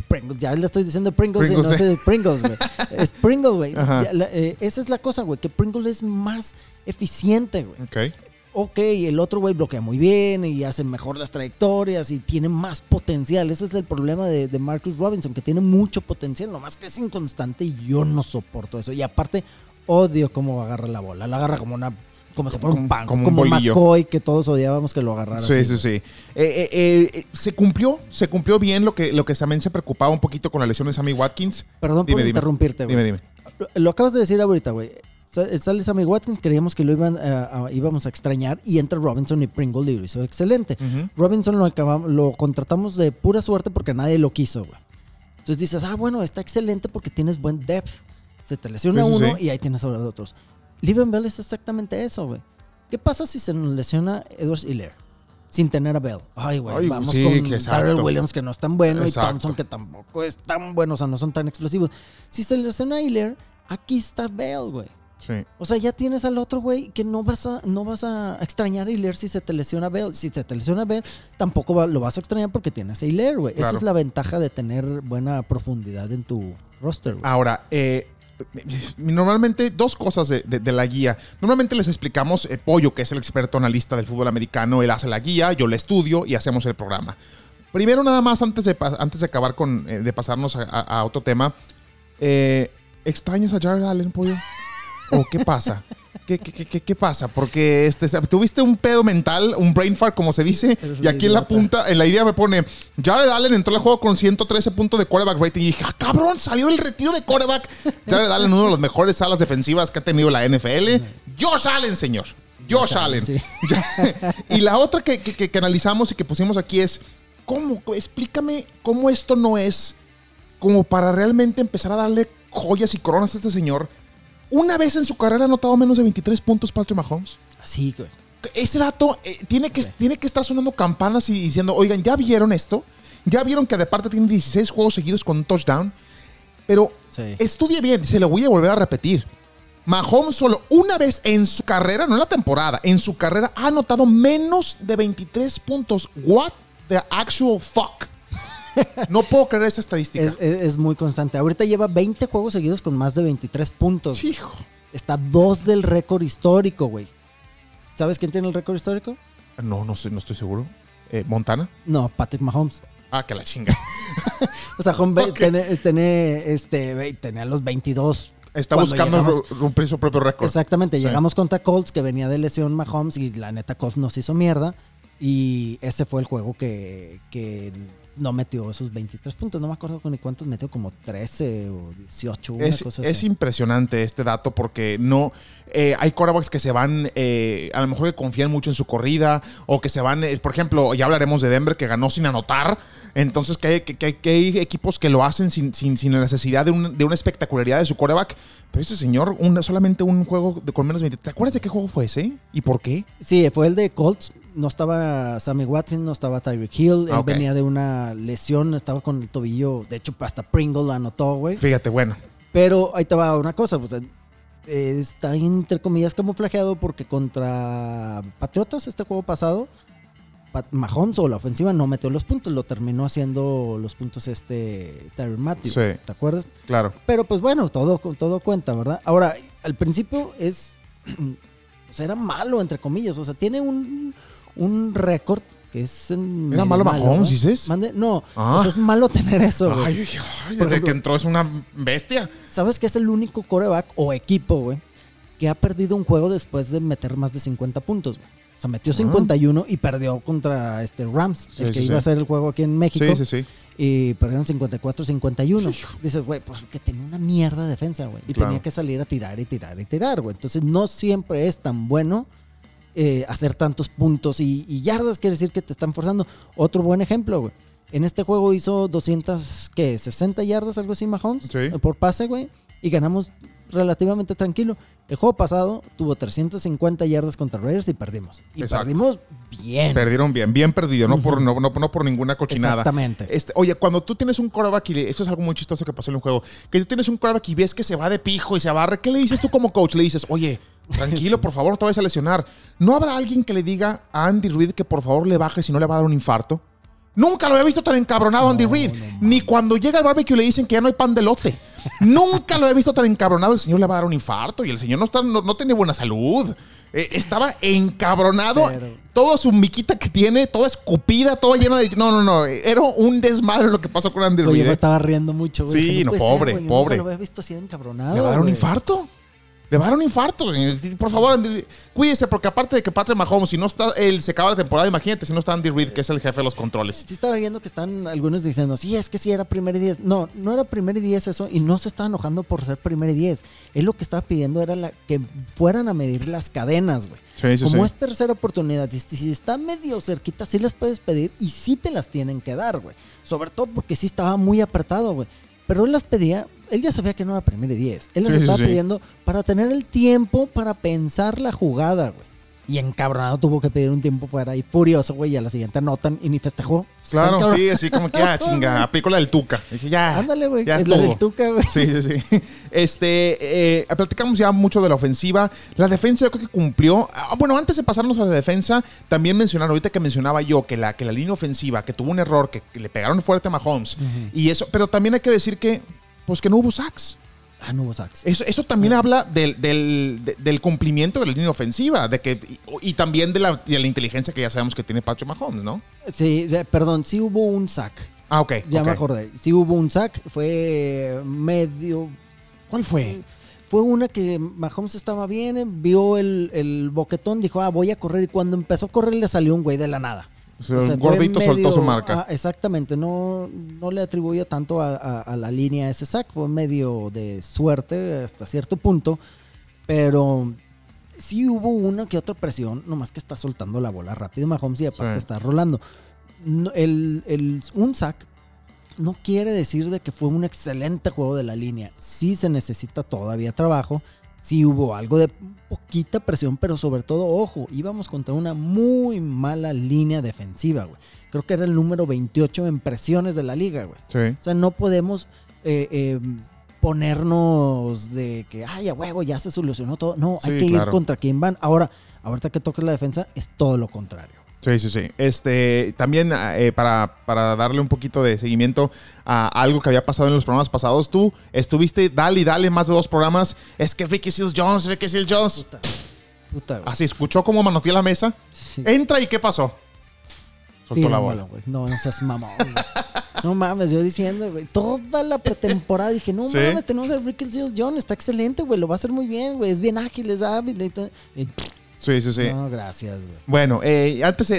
Pringles, ya le estoy diciendo Pringles, Pringles, y no eh. sé Pringles, güey. Es Pringle, güey. Eh, esa es la cosa, güey, que Pringle es más eficiente, güey. Ok. Ok, el otro güey bloquea muy bien y hace mejor las trayectorias y tiene más potencial. Ese es el problema de, de Marcus Robinson, que tiene mucho potencial, nomás que es inconstante y yo no soporto eso. Y aparte, odio cómo agarra la bola. La agarra como una como si fuera un pan, como como, un bolillo. McCoy, que todos odiábamos que lo agarrara Sí, así, sí, sí. Eh, eh, eh, eh, se cumplió, se cumplió bien lo que, lo que también se preocupaba un poquito con la lesión de Sammy Watkins. Perdón Dime, por dime. interrumpirte, güey. Dime, dime. Lo acabas de decir ahorita, güey. Sa- Sale Sammy Watkins, creíamos que lo iban a- a- íbamos a extrañar y entra Robinson y Pringle y lo hizo excelente. Robinson lo, acabamos, lo contratamos de pura suerte porque nadie lo quiso, güey. Entonces dices, ah, bueno, está excelente porque tienes buen depth. Se te lesiona uno sí. y ahí tienes a los otros. Liven Bell es exactamente eso, güey. ¿Qué pasa si se nos lesiona Edwards Hiller? Sin tener a Bell. Ay, güey, vamos sí, con. Darrell Williams, que no es tan bueno, Exacto. y Thompson, que tampoco es tan bueno, o sea, no son tan explosivos. Si se lesiona Hiller, aquí está Bell, güey. Sí. O sea, ya tienes al otro güey que no vas a, no vas a extrañar a Hilaire si se te lesiona Bell. Si se te lesiona Bell, tampoco va- lo vas a extrañar porque tienes a Hilaire, güey. Esa es la ventaja de tener buena profundidad en tu roster, güey. Ahora, eh, normalmente dos cosas de, de- de la guía. Normalmente les explicamos, eh, Pollo, que es el experto analista del fútbol americano, él hace la guía, yo la estudio y hacemos el programa. Primero, nada más, antes de, antes de acabar con, eh, de pasarnos a, a- a otro tema, eh, ¿extrañas a Jared Allen, Pollo? ¿O qué pasa? ¿Qué, qué, qué- qué- pasa? Porque este, tuviste un pedo mental, un brain fart, como se dice, Eres y aquí en la punta, en la idea me pone, Jared Allen entró al juego con 113 puntos de quarterback rating. Y dije, ah, cabrón, salió del retiro de quarterback. Jared Allen, uno de los mejores alas defensivas que ha tenido la NFL. Josh Allen, señor. Josh Allen. sí. Y la otra que- que- que analizamos y que pusimos aquí es, ¿cómo? Explícame cómo esto no es como para realmente empezar a darle joyas y coronas a este señor. Una vez en su carrera ha anotado menos de 23 puntos Patrick Mahomes. Así, güey. Ese dato eh, tiene, que, Sí. tiene que estar sonando campanas y diciendo, oigan, ¿ya vieron esto? ¿Ya vieron que de parte tiene 16 juegos seguidos con un touchdown? Pero Sí. estudie bien, se lo voy a volver a repetir. Mahomes solo una vez en su carrera, no en la temporada, en su carrera ha anotado menos de 23 puntos. What the actual fuck? No puedo creer esa estadística. Es, es- es muy constante. Ahorita lleva 20 juegos seguidos con más de 23 puntos. Hijo. Está dos del récord histórico, güey. ¿Sabes quién tiene el récord histórico? No, no sé, no estoy seguro. Eh, ¿Montana? No, Patrick Mahomes. Ah, que la chinga. O sea, Home Ok. tiene, tiene, este, tenía los 22 Está Cuando buscando llegamos- romper su propio récord. Exactamente, Sí. llegamos contra Colts que venía de lesión Mahomes y la neta Colts nos hizo mierda y ese fue el juego que, que no metió esos 23 puntos, no me acuerdo con ni cuántos metió, como 13 o 18, una Es, cosa es así. impresionante este dato porque no eh, hay quarterbacks que se van eh, a lo mejor que confían mucho en su corrida o que se van eh, por ejemplo ya hablaremos de Denver que ganó sin anotar entonces que hay, que, que hay- que hay equipos que lo hacen sin, sin, sin la necesidad de, un- de una espectacularidad de su quarterback pero este señor un- solamente un juego de, con menos de 20 ¿te acuerdas de qué juego fue ese? ¿y por qué? Sí, fue el de Colts, no estaba Sammy Watkins, no estaba Tyreek Hill, él Ah, venía de una lesión, estaba con el tobillo, de hecho hasta Pringle la anotó, güey. fíjate bueno Pero ahí te va una cosa, pues eh, está entre comillas camuflajeado porque contra Patriotas este juego pasado, Pat- Mahomes o la ofensiva no metió los puntos, lo terminó haciendo los puntos este Tyron Matthew, Sí. ¿te acuerdas? claro Pero pues bueno, todo, todo cuenta, ¿verdad? Ahora, al principio es, o sea, era malo entre comillas, o sea, tiene un, un récord que es en ¿Era malo Mahomes, dices? Mande- no, Ah. es malo tener eso, güey. ay, ay, ay, Por desde ejemplo- que entró es una bestia ¿Sabes que es el único coreback o equipo, güey, que ha perdido un juego después de meter más de 50 puntos, güey? O sea, metió Ah. 51 y perdió contra este Rams, Sí, el que sí, iba sí. a ser el juego aquí en México. sí sí sí Y perdieron 54-51. Hijo. Dices, güey, pues que tenía una mierda de defensa, güey. Y Claro. tenía que salir a tirar y tirar y tirar, güey. Entonces no siempre es tan bueno eh, hacer tantos puntos y, y yardas, quiere decir que te están forzando. Otro buen ejemplo, güey. En este juego hizo 200, ¿qué? 60 yardas, algo así, Mahomes. Sí. Por pase, güey. Y ganamos relativamente tranquilo. El juego pasado tuvo 350 yardas contra Raiders y perdimos. Y Exacto. perdimos bien. Perdieron bien, bien perdido, no, por, no, no- no por ninguna cochinada. Exactamente. Este, oye, cuando tú tienes un quarterback y esto es algo muy chistoso que pasó en un juego, que tú tienes un quarterback y ves que se va de pijo y se abarre, ¿qué le dices tú como coach? Le dices, oye, tranquilo, por favor, no te vayas a lesionar. ¿No habrá alguien que le diga a Andy Reid que por favor le baje si no le va a dar un infarto? Nunca lo había visto tan encabronado Andy Reid. no. Ni cuando llega al barbecue le dicen que ya no hay pan de lote. Nunca lo he visto tan encabronado. El señor le va a dar un infarto y el señor no, está, no, no tiene buena salud. Eh, estaba encabronado. Pero- Toda su miquita que tiene, toda escupida, toda llena de. No, no, no. Era un desmadre lo que pasó con Andy Oye, Reid. me eh. estaba riendo mucho, güey. Sí, Dije, no, ser, pobre, yo pobre. Nunca lo había visto así encabronado. ¿Le va a dar un infarto? Le va a dar un infarto. Por favor, Andy, cuídese, porque aparte de que Patrick Mahomes, si no está, él se acaba la temporada, imagínate si no está Andy Reid, que es el jefe de los controles. Sí estaba viendo que están algunos diciendo, sí, es que sí era primer y diez. No, no era primer y diez eso, y no se estaba enojando por ser primer y diez. Él lo que estaba pidiendo era la, que fueran a medir las cadenas, güey. Sí, sí, Como sí. es tercera oportunidad, y si está medio cerquita, sí las puedes pedir y sí te las tienen que dar, güey. Sobre todo porque sí estaba muy apretado, güey. Pero él las pedía, él ya sabía que no era primera y diez. Él las Sí, estaba sí. pidiendo para tener el tiempo para pensar la jugada, güey. Y encabronado tuvo que pedir un tiempo fuera y furioso, güey, y a la siguiente anotan y ni festejó. Claro, sí, así como que, ah, chinga, aplico la del Tuca. Dije, ya. Ándale, güey. Ya es la del Tuca, güey. Sí, sí, sí. Este, eh, platicamos ya mucho de la ofensiva. La defensa yo creo que cumplió. Ah, bueno, antes de pasarnos a la defensa, también mencionar, ahorita que mencionaba yo que la, que la línea ofensiva, que tuvo un error, que, que le pegaron fuerte a Mahomes. Y eso, pero también hay que decir que, pues que no hubo sacks. Ah, no hubo sacks. Eso, eso también habla del, del, de- del cumplimiento de la línea ofensiva, de que, y, y también de la, de la inteligencia que ya sabemos que tiene Patrick Mahomes, ¿no? Sí, de- perdón, sí hubo un sack. Ah, ok. Ya me acordé. Sí hubo un sack. Fue medio. ¿Cuál fue? Fue una que Mahomes estaba bien, vio el, el boquetón, dijo, ah, voy a correr. Y cuando empezó a correr le salió un güey de la nada. O sea, O sea, un fue gordito soltó su marca. ah, exactamente, no, no le atribuyo tanto a, a- a la línea ese sack, fue medio de suerte hasta cierto punto, pero sí hubo una que otra presión, nomás que está soltando la bola rápido Mahomes y aparte Sí. está rolando. No, el, el- un sack no quiere decir de que fue un excelente juego de la línea, sí se necesita todavía trabajo, sí hubo algo de poquita presión, pero sobre todo, ojo, íbamos contra una muy mala línea defensiva, güey. Creo que era el número 28 en presiones de la liga, güey. Sí. O sea, no podemos eh, eh, ponernos de que, ay, a huevo, ya se solucionó todo. No, hay que claro. ir contra quien van. Ahora, ahorita que toques la defensa, es todo lo contrario. Sí, sí, sí. Este, también eh, para, para darle un poquito de seguimiento a algo que había pasado en los programas pasados, tú estuviste, dale y dale más de dos programas. Es que Ricky Seals Jones, Ricky Seals Jones. Puta, puta, güey. Así escuchó cómo manoteé la mesa. Sí. Entra y ¿qué pasó? Soltó la bola. güey. No, no seas mamón. No mames, yo diciendo, güey. Toda la pretemporada dije, no Sí. mames, tenemos a Ricky Seals John, está excelente, güey. Lo va a hacer muy bien, güey. Es bien ágil, es hábil. Y todo. Y, Sí, sí, sí. No, gracias, güey. Bueno, eh, antes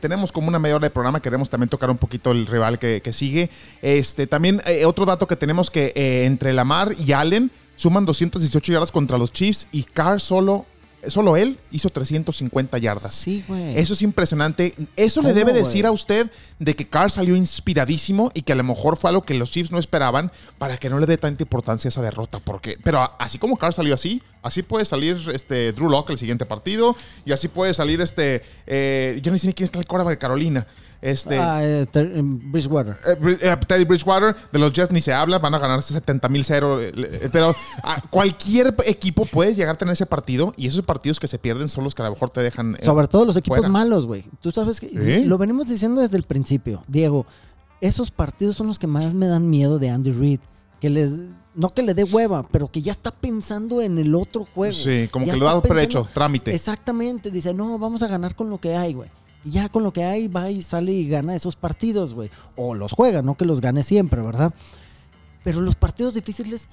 tenemos como una media hora de programa, queremos también tocar un poquito el rival que, que sigue. Este, también eh, otro dato que tenemos que eh, entre Lamar y Allen suman 218 yardas contra los Chiefs y Carr solo, solo él hizo 350 yardas. Sí, güey. Eso es impresionante. Eso le ¿Cómo, debe decir a usted de que Carr salió inspiradísimo y que a lo mejor fue algo que los Chiefs no esperaban para que no le dé tanta importancia a esa derrota. Porque, pero así como Carr salió así, así puede salir este Drew Locke el siguiente partido y así puede salir este. eh, yo no sé ni quién está el quarterback de Carolina. Este. Ah, eh, em, Bridgewater. eh, eh, Teddy Bridgewater, de los Jets ni se habla, van a ganarse 70 mil cero. eh, eh, Pero ah, cualquier equipo puede llegar a tener ese partido y esos partidos que se pierden son los que a lo mejor te dejan. eh, Sobre todo los equipos fuera. malos, güey. Tú sabes que Sí. lo venimos diciendo desde el principio. Diego, esos partidos son los que más me dan miedo de Andy Reid. Que les, no que le dé hueva, pero que ya está pensando en el otro juego. Sí, como Ya que lo da por hecho, trámite. Exactamente. Dice, no, vamos a ganar con lo que hay, güey. Y ya con lo que hay va y sale y gana esos partidos, güey. O los juega, no que los gane siempre, ¿verdad? Pero los partidos difíciles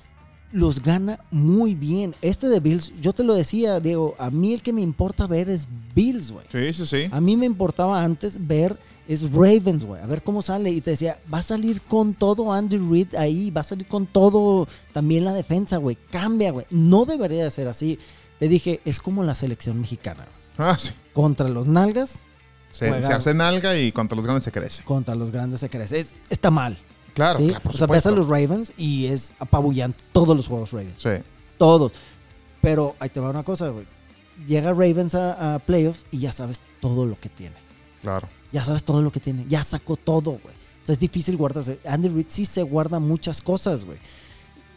los gana muy bien. Este de Bills, yo te lo decía, Diego, a mí el que me importa ver es Bills, güey. Sí, sí, sí. A mí me importaba antes ver es Ravens, güey, a ver cómo sale. Y te decía, va a salir con todo Andy Reid ahí, va a salir con todo también la defensa, güey. Cambia, güey. No debería de ser así. Te dije, es como la selección mexicana. Ah, sí. Contra los nalgas, Se, se hace nalga y contra los grandes se crece. contra los grandes se crece. Es- está mal. Claro, ¿sí? claro, por o sea, ves a los Ravens y es apabullante todos los juegos Ravens. Sí, Todos. Pero ahí te va una cosa, güey. Llega Ravens a, a playoffs y ya sabes todo lo que tiene. claro. Ya sabes todo lo que tiene. Ya sacó todo, güey. O sea, es difícil guardarse. Andy Reid sí se guarda muchas cosas, güey.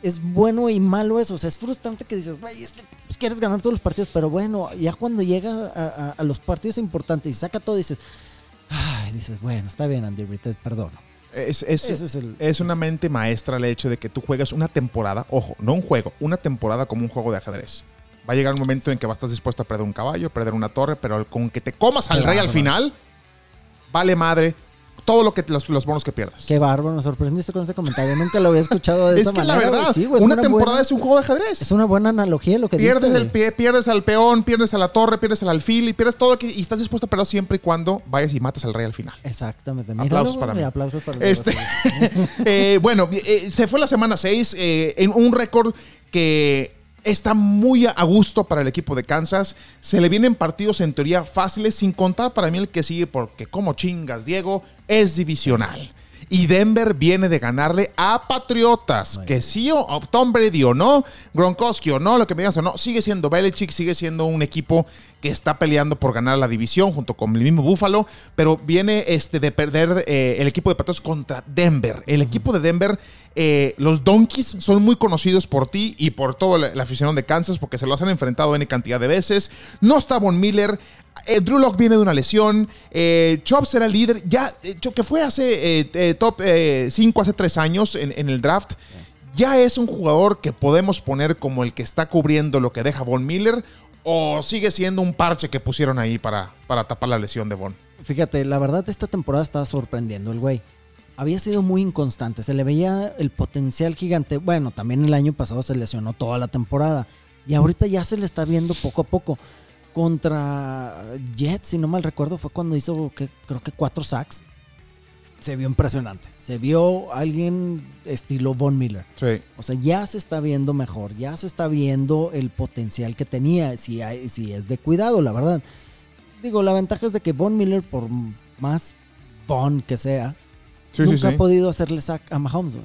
Es bueno y malo eso. O sea, es frustrante que dices, güey, es que pues, quieres ganar todos los partidos. Pero bueno, ya cuando llega a, a- a los partidos importantes y saca todo, dices, ay, dices, bueno, está bien, Andy Reid, perdono. Es, es, Ese es el. es una mente maestra el hecho de que tú juegas una temporada, ojo, no un juego, una temporada como un juego de ajedrez. Va a llegar un momento en que vas a estar dispuesto a perder un caballo, perder una torre, pero con que te comas al Claro. rey al final, vale madre todo lo que los, los bonos que pierdas. Qué bárbaro, me sorprendiste con ese comentario. Nunca lo había escuchado de es esa que manera. la güey. verdad, Sí, güey, es una, una temporada buena- es un juego de ajedrez. Es una buena analogía lo que Pierdes diste, el güey. pie, pierdes al peón, pierdes a la torre, pierdes al alfil y pierdes todo lo que, y estás dispuesto a perder siempre y cuando vayas y mates al rey al final. Exactamente. Aplausos Míralo, para güey, mí. Aplausos para Este, eh, bueno, eh, se fue la semana 6 en un récord que está muy a gusto para el equipo de Kansas. Se le vienen partidos en teoría fáciles, sin contar para mí el que sigue, porque como chingas, Diego, es divisional. Y Denver viene de ganarle a Patriotas, que sí o o Tom Brady o no, Gronkowski o no, lo que me digas o no, sigue siendo Belichick, sigue siendo un equipo que está peleando por ganar la división junto con el mismo Buffalo, pero viene este de perder eh, el equipo de Patriotas contra Denver. El equipo de Denver, eh, los Donkeys son muy conocidos por ti y por toda la, afición de Kansas porque se los han enfrentado en cantidad de veces. No está Von Miller. Eh, Drew Lock viene de una lesión. Eh, Chops era el líder. Ya, que fue hace eh, top 5, hace 3 años en, en el draft. Ya es un jugador que podemos poner como el que está cubriendo lo que deja Von Miller. O sigue siendo un parche que pusieron ahí para, para tapar la lesión de Von. Fíjate, la verdad esta temporada estaba sorprendiendo el güey. Había sido muy inconstante, se le veía el potencial gigante. Bueno, también el año pasado se lesionó toda la temporada. Y ahorita ya se le está viendo poco a poco. Contra Jets, si no mal recuerdo, fue cuando hizo que, creo que cuatro sacks. Se vio impresionante. Se vio alguien estilo Von Miller. Sí. O sea, ya se está viendo mejor, ya se está viendo el potencial que tenía, si, hay, si es de cuidado, la verdad. Digo, la ventaja es de que Von Miller, por más Von que sea, Sí, nunca sí, ha podido hacerle sack a Mahomes.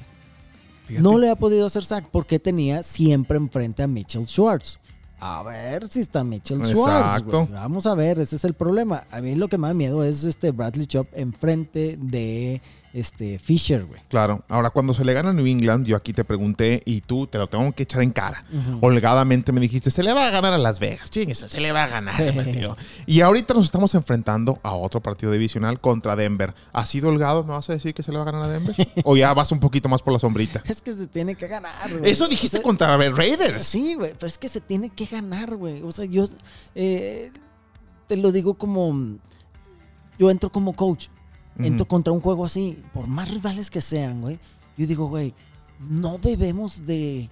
No le ha podido hacer sack porque tenía siempre enfrente a Mitchell Schwartz. A ver si está Mitchell Schwartz. Vamos a ver, ese es el problema. A mí lo que me da miedo es este Bradley Chop enfrente de este Fisher, güey. Claro. Ahora, cuando se le gana a New England, yo aquí te pregunté y tú te lo tengo que echar en cara. Ujú. Holgadamente me dijiste, se le va a ganar a Las Vegas. Chingues, se le va a ganar. Sí. Y ahorita nos estamos enfrentando a otro partido divisional contra Denver. ¿Ha sido holgado? ¿Me vas a decir que se le va a ganar a Denver? ¿O ya vas un poquito más por la sombrita? Es que se tiene que ganar, güey. Eso dijiste O sea, contra Raiders. Sí, güey, pero es que se tiene que ganar, güey. O sea, yo eh, te lo digo como. Yo entro como coach. Ujú. contra un juego así, por más rivales que sean, güey. Yo digo, güey, no debemos de.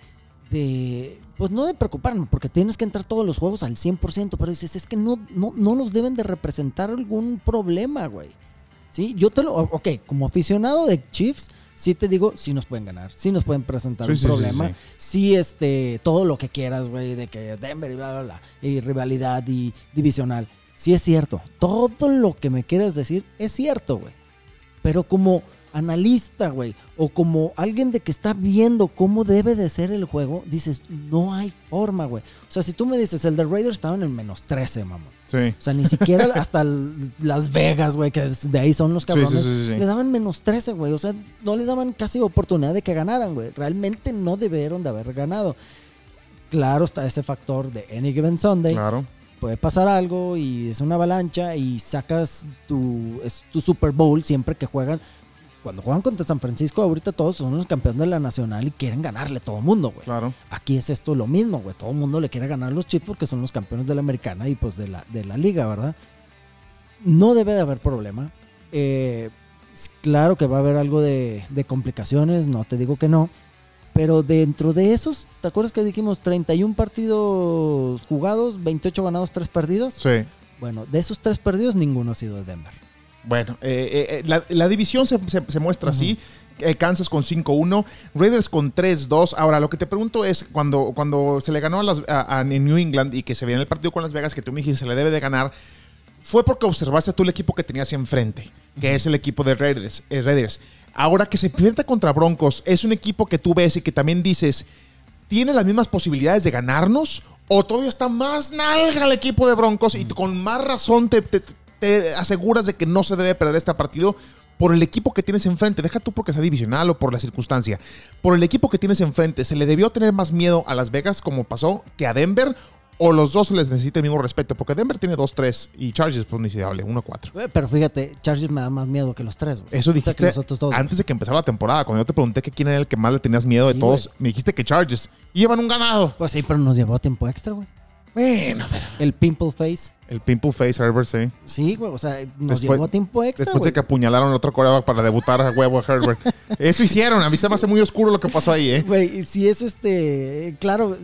de pues no de preocuparnos, porque tienes que entrar todos los juegos al 100%, pero dices, es que no, no, no nos deben de representar algún problema, güey. Sí, yo te lo. Ok, como aficionado de Chiefs, sí te digo, sí nos pueden ganar, sí nos pueden presentar Sí, un sí, problema. sí. Sí, este, todo lo que quieras, güey, de que Denver y bla, bla, bla, y rivalidad y divisional. Sí es cierto. Todo lo que me quieras decir es cierto, güey. Pero como analista, güey, o como alguien de que está viendo cómo debe de ser el juego, dices, no hay forma, güey. O sea, si tú me dices, el de Raiders estaba en el menos 13, mamón. Sí. O sea, ni siquiera hasta Las Vegas, güey, que de ahí son los cabrones. sí, sí, sí. Le daban menos 13, güey. O sea, no le daban casi oportunidad de que ganaran, güey. Realmente no debieron de haber ganado. Claro, está ese factor de Any Given Sunday. Claro. Puede pasar algo y es una avalancha y sacas tu, es tu Super Bowl siempre que juegan. Cuando juegan contra San Francisco, ahorita todos son los campeones de la nacional y quieren ganarle a todo el mundo, güey. Claro. Aquí es esto lo mismo, güey. Todo el mundo le quiere ganar a los Chiefs porque son los campeones de la americana y pues de la, de la liga, ¿verdad? No debe de haber problema. Eh, claro que va a haber algo de, de complicaciones, no te digo que no. Pero dentro de esos, ¿te acuerdas que dijimos 31 partidos jugados, 28 ganados, 3 perdidos? Sí. Bueno, de esos 3 perdidos, ninguno ha sido de Denver. Bueno, eh, eh, eh, la, la división se, se- se muestra así. Eh, Kansas con 5-1, Raiders con 3-2. Ahora, lo que te pregunto es, cuando, cuando se le ganó a, las, a- a New England y que se viene el partido con Las Vegas, que tú me dijiste se le debe de ganar, fue porque observaste tú el equipo que tenías enfrente, que es el equipo de Raiders, eh, Raiders. Ahora que se enfrenta contra Broncos, es un equipo que tú ves y que también dices, ¿tiene las mismas posibilidades de ganarnos? ¿O todavía está más nalga el equipo de Broncos y con más razón te, te- aseguras de que no se debe perder este partido? Por el equipo que tienes enfrente, deja tú porque sea divisional o por la circunstancia. Por el equipo que tienes enfrente, ¿se le debió tener más miedo a Las Vegas como pasó que a Denver? ¿O los dos se les necesita el mismo respeto? Porque Denver tiene 2-3 y Chargers, pues ni se hable, 1-4. Eh, Pero fíjate, Chargers me da más miedo que los tres, güey. Eso dijiste los otros dos, antes de que empezara la temporada. Cuando yo te pregunté que quién era el que más le tenías miedo de todos, me dijiste que Chargers. Y llevan un ganado. Pues sí, pero nos llevó tiempo extra, güey. Bueno, pero El Pimple Face. el Pimple Face Herbert, sí. Sí, güey. O sea, nos Después- llevó tiempo extra. Después de que apuñalaron al otro coreback para debutar a huevo a Herbert. Eso hicieron. A mí se me hace muy oscuro lo que pasó ahí, ¿eh? Güey, si es este. Claro,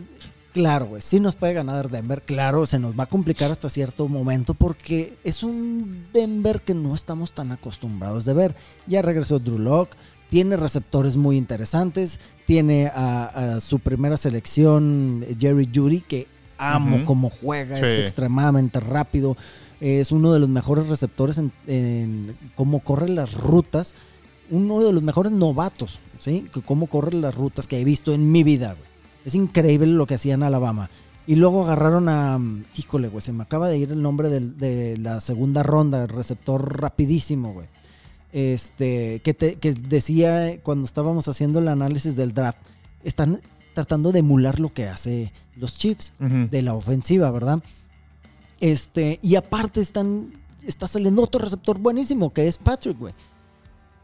claro, güey. Sí nos puede ganar Denver. Claro, se nos va a complicar hasta cierto momento porque es un Denver que no estamos tan acostumbrados de ver. Ya regresó Drew Lock. Tiene receptores muy interesantes. Tiene a, a su primera selección, Jerry Judy, que amo cómo juega. Es extremadamente rápido. Es uno de los mejores receptores en, en cómo corre las rutas. Uno de los mejores novatos, ¿sí? Que cómo corre las rutas que he visto en mi vida, güey. Es increíble lo que hacían en Alabama. Y luego agarraron a. Híjole, güey, se me acaba de ir el nombre del- de, la segunda ronda, el receptor rapidísimo, güey. Este, que, te- que decía cuando estábamos haciendo el análisis del draft, están tratando de emular lo que hace los Chiefs de la ofensiva, ¿verdad? Este, y aparte están, está saliendo otro receptor buenísimo, que es Patrick, güey.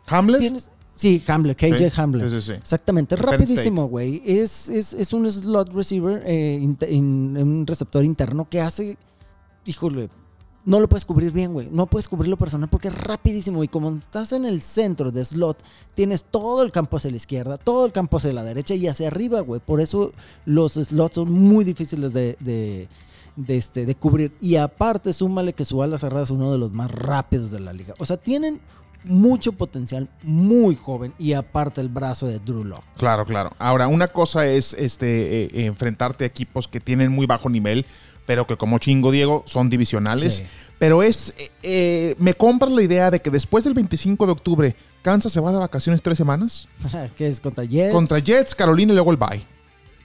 ¿Hamlet? Tienes- Sí, Hamler, KJ Sí, Hamler. Sí, sí, sí. Exactamente, Penn rapidísimo, güey. Es, es, es un slot receiver, eh, in- un receptor interno que hace, híjole, no lo puedes cubrir bien, güey. No puedes cubrirlo personal porque es rapidísimo. Y como estás en el centro de slot, tienes todo el campo hacia la izquierda, todo el campo hacia la derecha y hacia arriba, güey. Por eso los slots son muy difíciles de, de, de, este, de cubrir. Y aparte, súmale que su ala cerrada es uno de los más rápidos de la liga. O sea, tienen mucho potencial, muy joven. Y aparte, el brazo de Drew Lock. Claro, claro. Ahora, una cosa es este eh, eh, enfrentarte a equipos que tienen muy bajo nivel, pero que como chingo Diego son divisionales. Sí. Pero es, eh, eh, me compras la idea de que después del 25 de octubre, Kansas se va de vacaciones tres semanas. que es contra Jets. Contra Jets, Carolina y luego el bye.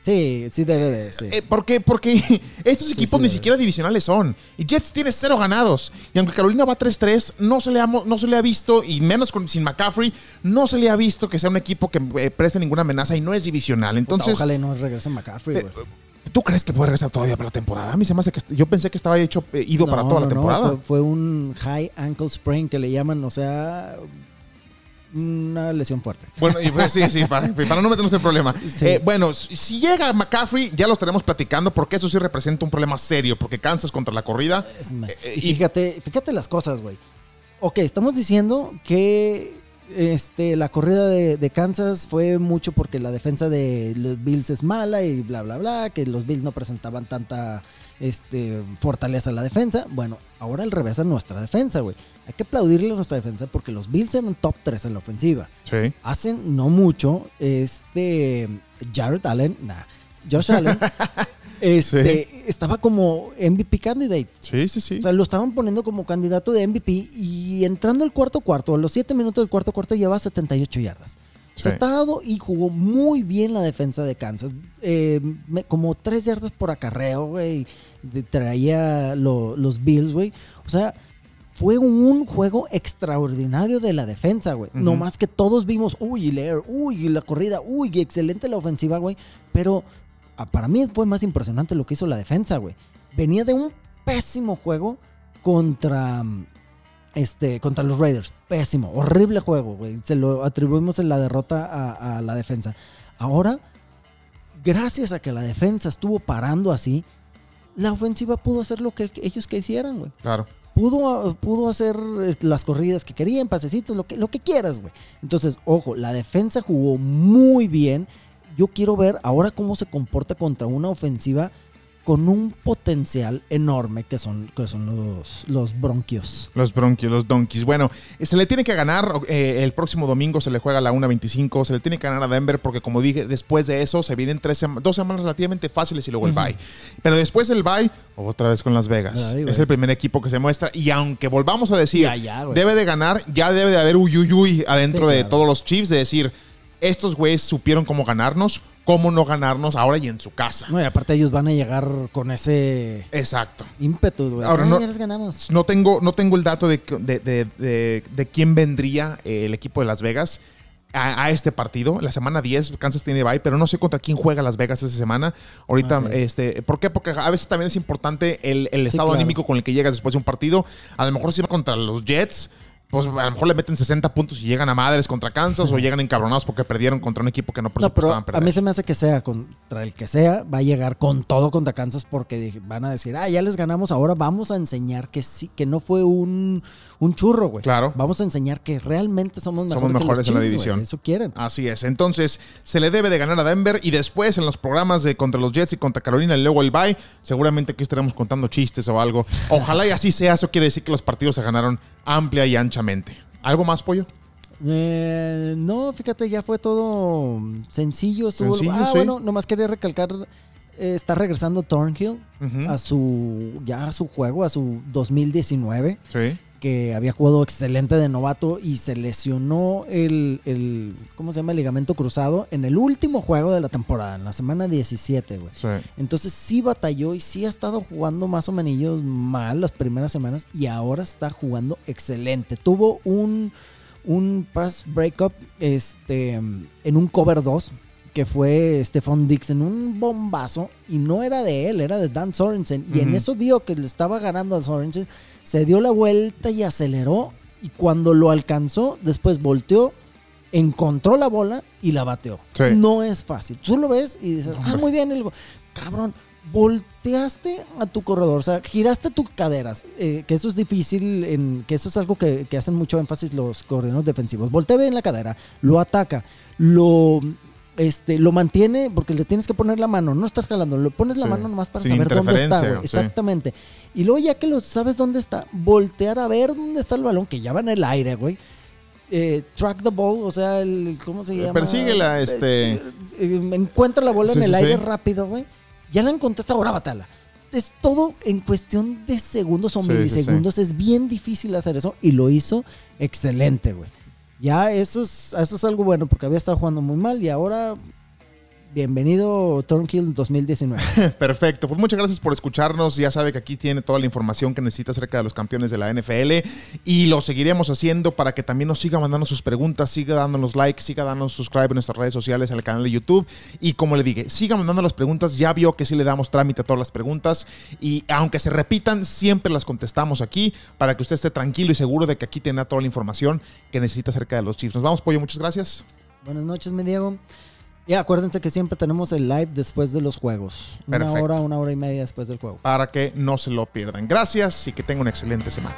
Sí, sí debe de. Sí. Eh, ¿Por qué? Porque estos Sí, equipos sí, ni siquiera divisionales son. Y Jets tiene cero ganados. Y aunque Carolina va 3-3, no, se le ha, no se le ha visto, y menos con, sin McCaffrey, no se le ha visto que sea un equipo que eh, preste ninguna amenaza y no es divisional. Entonces, Ojalá y no regrese McCaffrey, eh, güey. ¿tú crees que puede regresar todavía para la temporada? A mí se me hace que yo pensé que estaba hecho eh, ido para No, toda la no, temporada. fue, fue un high ankle sprain que le llaman, o sea, una lesión fuerte. Bueno, y pues, sí, sí, para, para no meternos en problema. Sí. Eh, bueno, si llega McCaffrey, ya lo estaremos platicando porque eso sí representa un problema serio, porque Kansas contra la corrida. Es Eh, eh, y- fíjate, fíjate las cosas, güey. Ok, estamos diciendo que este, la corrida de, de Kansas fue mucho porque la defensa de los Bills es mala y bla, bla, bla, que los Bills no presentaban tanta este, fortaleza la defensa. Bueno, ahora al revés a nuestra defensa, güey. Hay que aplaudirle a nuestra defensa porque los Bills eran top 3 en la ofensiva. Sí. Hacen no mucho, este Jared Allen, nah, Josh Allen, este, estaba como MVP candidate. Sí, sí, sí. O sea, lo estaban poniendo como candidato de MVP y entrando al cuarto cuarto, a los 7 minutos del cuarto cuarto lleva 78 yardas. Sí. está dado y jugó muy bien la defensa de Kansas. Eh, me- como 3 yardas por acarreo, güey. Traía lo- los Bills, güey. O sea, fue un juego extraordinario de la defensa, güey. No más que todos vimos, uy, air, uy, la corrida, uy, excelente la ofensiva, güey. Pero ah, para mí fue más impresionante lo que hizo la defensa, güey. Venía de un pésimo juego contra este contra los Raiders. Pésimo, horrible juego, güey. Se lo atribuimos en la derrota a, a la defensa. Ahora, gracias a que la defensa estuvo parando así, la ofensiva pudo hacer lo que ellos quisieran, güey. Claro. Pudo, pudo hacer eh, las corridas que querían, pasecitos, lo que, lo que quieras, güey. Entonces, ojo, la defensa jugó muy bien. Yo quiero ver ahora cómo se comporta contra una ofensiva con un potencial enorme que son, que son los, los bronquios. Los bronquios, los donkeys. Bueno, se le tiene que ganar. eh, el próximo domingo se le juega a la 1.25. Se le tiene que ganar a Denver porque, como dije, después de eso se vienen tres sema- dos semanas relativamente fáciles y luego el Ujú. bye. Pero después del bye, otra vez con Las Vegas. Ay, es el primer equipo que se muestra. Y aunque volvamos a decir, Ya, debe de ganar, ya debe de haber uyuyuy adentro Sí, de todos los Chiefs de decir, estos güeyes supieron cómo ganarnos, cómo no ganarnos ahora y en su casa. No, y aparte ellos van a llegar con ese Exacto. ímpetu, güey. Ahora, Ay, no- ya les ganamos. No tengo, no tengo el dato de, de, de- de- de quién vendría eh, el equipo de Las Vegas a, a este partido. La semana 10, Kansas tiene bye, pero no sé contra quién juega Las Vegas esa semana. Ahorita, Ok. este, ¿por qué? Porque a veces también es importante el, el estado claro. anímico con el que llegas después de un partido. A lo mejor si va contra los Jets. Pues a lo mejor le meten 60 puntos y llegan a madres contra Kansas o llegan encabronados porque perdieron contra un equipo que no No, pero presupuestaban a perder. mí se me hace que sea contra el que sea, va a llegar con todo contra Kansas porque van a decir, ah, ya les ganamos, ahora vamos a enseñar que sí, que no fue un, un churro, güey. Claro. Vamos a enseñar que realmente somos mejores, Somos que los mejores en la división. Eso quieren. Así es. Entonces, se le debe de ganar a Denver y después en los programas de contra los Jets y contra Carolina y luego el bye, seguramente aquí estaremos contando chistes o algo. Ojalá y así sea. Eso quiere decir que los partidos se ganaron amplia y ¿Algo más, Pollo? Eh, no, fíjate, ya fue todo sencillo. estuvo- Sencillo, ah, sí. bueno, nomás quería recalcar, eh, está regresando Thornhill a su, ya a su juego, a su 2019. Sí. Que había jugado excelente de novato y se lesionó el, el ¿cómo se llama? El ligamento cruzado en el último juego de la temporada, en la semana 17, güey. Sí. Entonces sí batalló y sí ha estado jugando más o menos mal las primeras semanas y ahora está jugando excelente. Tuvo un, un pass breakup este, en un cover 2 que fue Stephon Dix en un bombazo y no era de él, era de Dan Sorensen. Y en eso vio que le estaba ganando a Sorensen, se dio la vuelta y aceleró y cuando lo alcanzó, después volteó, encontró la bola y la bateó. Sí. No es fácil. Tú lo ves y dices, ah, muy bien, el go-". cabrón, volteaste a tu corredor, o sea, giraste tus caderas, eh, que eso es difícil, en, que eso es algo que, que hacen mucho énfasis los coordinadores defensivos. Voltea bien la cadera, lo ataca, lo... Este, lo mantiene porque le tienes que poner la mano, no estás jalando, le pones la Sí. mano nomás para Sin saber dónde está, güey. sí. Exactamente. Y luego ya que lo sabes dónde está, voltear a ver dónde está el balón, que ya va en el aire, güey. Eh, track the ball, o sea, el, ¿cómo se llama? Persíguela, este- Eh, eh, encuentra la bola Sí, en el sí, aire sí. rápido, güey. Ya la encontraste, ahora batala. Es todo en cuestión de segundos o Sí, sí, milisegundos. Es bien difícil hacer eso y lo hizo excelente, güey. Ya eso es, eso es algo bueno porque había estado jugando muy mal y ahora bienvenido Thornhill 2019. Perfecto, pues muchas gracias por escucharnos. Ya sabe que aquí tiene toda la información que necesita acerca de los campeones de la NFL y lo seguiremos haciendo para que también nos siga mandando sus preguntas, siga dándonos like, siga dándonos subscribe en nuestras redes sociales, el canal de YouTube y como le dije, siga mandando las preguntas. Ya vio que sí le damos trámite a todas las preguntas y aunque se repitan, siempre las contestamos aquí para que usted esté tranquilo y seguro de que aquí tiene toda la información que necesita acerca de los Chiefs. Nos vamos, Pollo, muchas gracias. Buenas noches, mi Diego. Y acuérdense que siempre tenemos el live después de los juegos. Una Perfecto. hora, una hora y media después del juego. Para que no se lo pierdan. Gracias y que tenga una excelente semana.